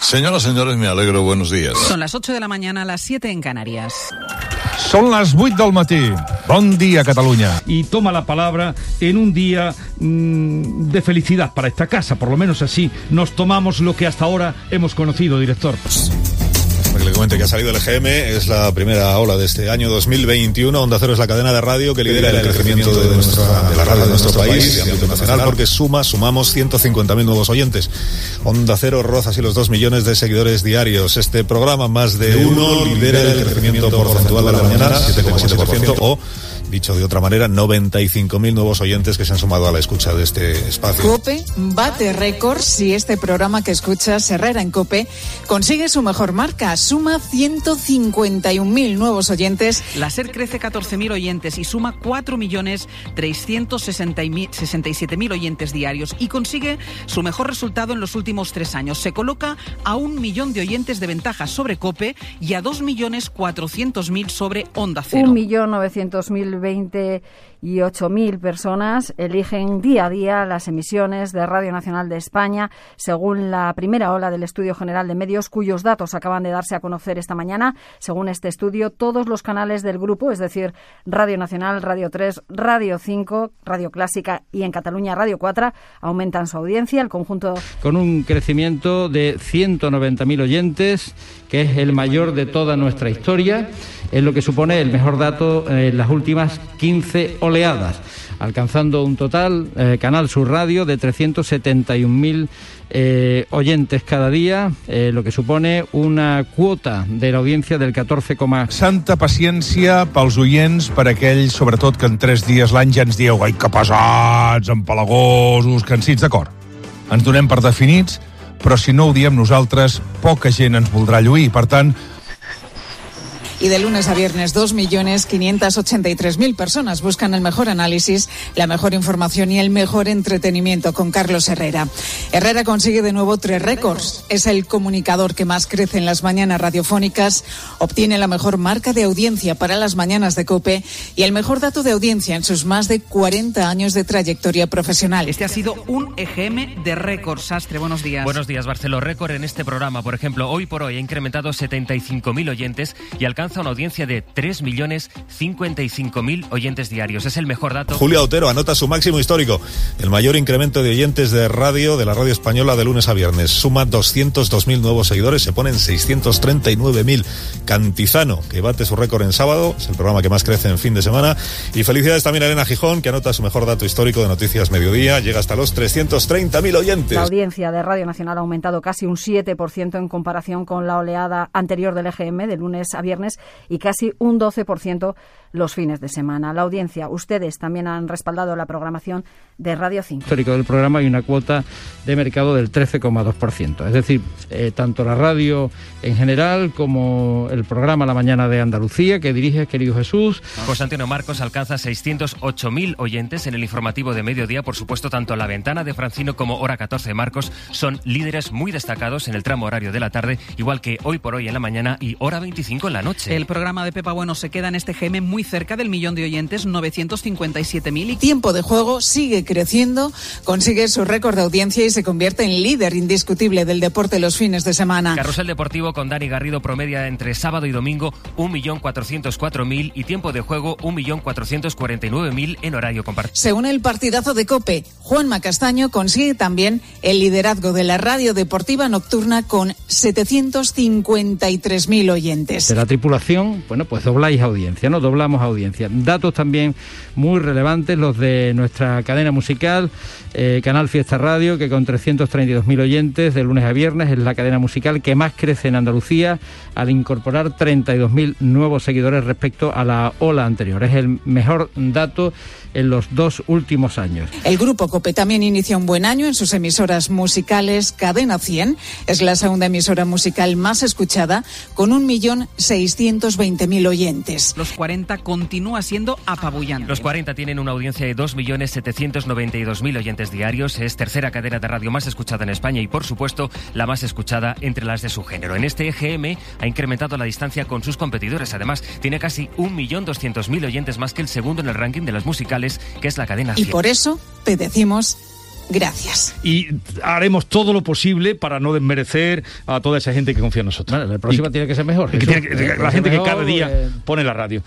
Señoras, señores, me alegro. Buenos días. Son las 8 de la mañana, las 7 en Canarias. Són les 8 del matí. Bon dia, Catalunya. y toma la palabra en un día mm, de felicidad para esta casa. Por lo menos así nos tomamos lo que hasta ahora hemos conocido, director. Para que le comente que ha salido el EGM, es la primera ola de este año 2021. Onda Cero es la cadena de radio que lidera el crecimiento de, nuestra, de la radio de nuestro país, de ámbito nacional, porque suma, sumamos 150.000 nuevos oyentes. Onda Cero roza así los 2 millones de seguidores diarios. Este programa, más de uno, lidera el crecimiento porcentual de la mañana, 7,7%, o dicho de otra manera, 95.000 nuevos oyentes que se han sumado a la escucha de este espacio. Cope bate récords si este programa que escuchas, Herrera en Cope, consigue su mejor marca. Suma 151.000 nuevos oyentes. La SER crece 14.000 oyentes y suma 4.367.000 oyentes diarios y consigue su mejor resultado en los últimos tres años. Se coloca a un millón de oyentes de ventaja sobre Cope y a 2.400.000 sobre Onda Cero. 1.928.000 personas eligen día a día las emisiones de Radio Nacional de España, según la primera ola del Estudio General de Medios, cuyos datos acaban de darse a conocer esta mañana. Según este estudio, todos los canales del grupo, es decir, Radio Nacional, Radio 3, Radio 5, Radio Clásica y en Cataluña Radio 4, aumentan su audiencia. El conjunto Con un crecimiento de 190.000 oyentes, que es el mayor de toda nuestra historia, es lo que supone el mejor dato en las últimas 15 oleadas, alcanzando un total, eh, Canal Sur Radio, de 371.000 eh, oyentes cada día, eh, lo que supone una cuota de la audiencia del 14,4%. Santa paciència pels oients, per aquells, sobretot, que en tres dies l'any ja ens dieu ai, que pesats, empalagosos, cansits, d'acord. Ens donem per definits, però si no ho diem nosaltres, poca gent ens voldrà lluir. Per tant, Y de lunes a viernes, 2.583.000 personas buscan el mejor análisis, la mejor información y el mejor entretenimiento con Carlos Herrera. Herrera consigue de nuevo tres récords. Es el comunicador que más crece en las mañanas radiofónicas, obtiene la mejor marca de audiencia para las mañanas de COPE y el mejor dato de audiencia en sus más de 40 años de trayectoria profesional. Este ha sido un EGM de récords. Sastre, buenos días. Buenos días, Barceló. Récord en este programa, por ejemplo, hoy por hoy ha incrementado 75.000 oyentes y alcanza una audiencia de 3.055.000 oyentes diarios. Es el mejor dato. Julia Otero anota su máximo histórico, el mayor incremento de oyentes de radio de la radio española de lunes a viernes. Suma 202.000 nuevos seguidores, se ponen 639.000. Cantizano, que bate su récord en sábado, es el programa que más crece en fin de semana. Y felicidades también a Elena Gijón, que anota su mejor dato histórico de Noticias Mediodía, llega hasta los 330.000 oyentes. La audiencia de Radio Nacional ha aumentado casi un 7% en comparación con la oleada anterior del EGM de lunes a viernes y casi un 12% los fines de semana. La audiencia, ustedes también han respaldado la programación de Radio 5. histórico del programa y una cuota de mercado del 13,2%. Es decir, eh, tanto la radio en general como el programa La Mañana de Andalucía, que dirige querido Jesús. José Antonio Marcos alcanza 608.000 oyentes en el informativo de mediodía. Por supuesto, tanto La Ventana de Francino como Hora 14 de Marcos son líderes muy destacados en el tramo horario de la tarde, igual que Hoy por Hoy en la mañana y Hora 25 en la noche. El programa de Pepa Bueno se queda en este GM muy cerca del millón de oyentes, 957.000 y Tiempo de juego sigue creciendo, consigue su récord de audiencia y se convierte en líder indiscutible del deporte los fines de semana. Carrusel Deportivo con Dani Garrido promedia entre sábado y domingo 1.404.000 y tiempo de juego 1.449.000 en horario compartido. Según el partidazo de Cope, Juan Macastaño consigue también el liderazgo de la radio deportiva nocturna con 753.000 oyentes. De la bueno, pues dobláis audiencia, ¿no? Doblamos audiencia. Datos también muy relevantes, los de nuestra cadena musical, eh, Canal Fiesta Radio, que con 332.000 oyentes de lunes a viernes es la cadena musical que más crece en Andalucía al incorporar 32.000 nuevos seguidores respecto a la ola anterior. Es el mejor dato en los dos últimos años. El grupo Cope también inicia un buen año en sus emisoras musicales. Cadena 100 es la segunda emisora musical más escuchada con 1.620.000 oyentes. los 40 continúa siendo apabullante. Los 40 tienen una audiencia de 2.792.000 oyentes diarios. Es tercera cadena de radio más escuchada en España y, por supuesto, la más escuchada entre las de su género. En este EGM ha incrementado la distancia con sus competidores. Además, tiene casi 1.200.000 oyentes más que el segundo en el ranking de las musicales, que es la cadena Y 100. por eso te decimos Gracias. Y haremos todo lo posible para no desmerecer a toda esa gente que confía en nosotros. Bueno, la próxima Y- tiene que ser mejor. que tiene que- Tiene que la gente que cada día porque- pone la radio.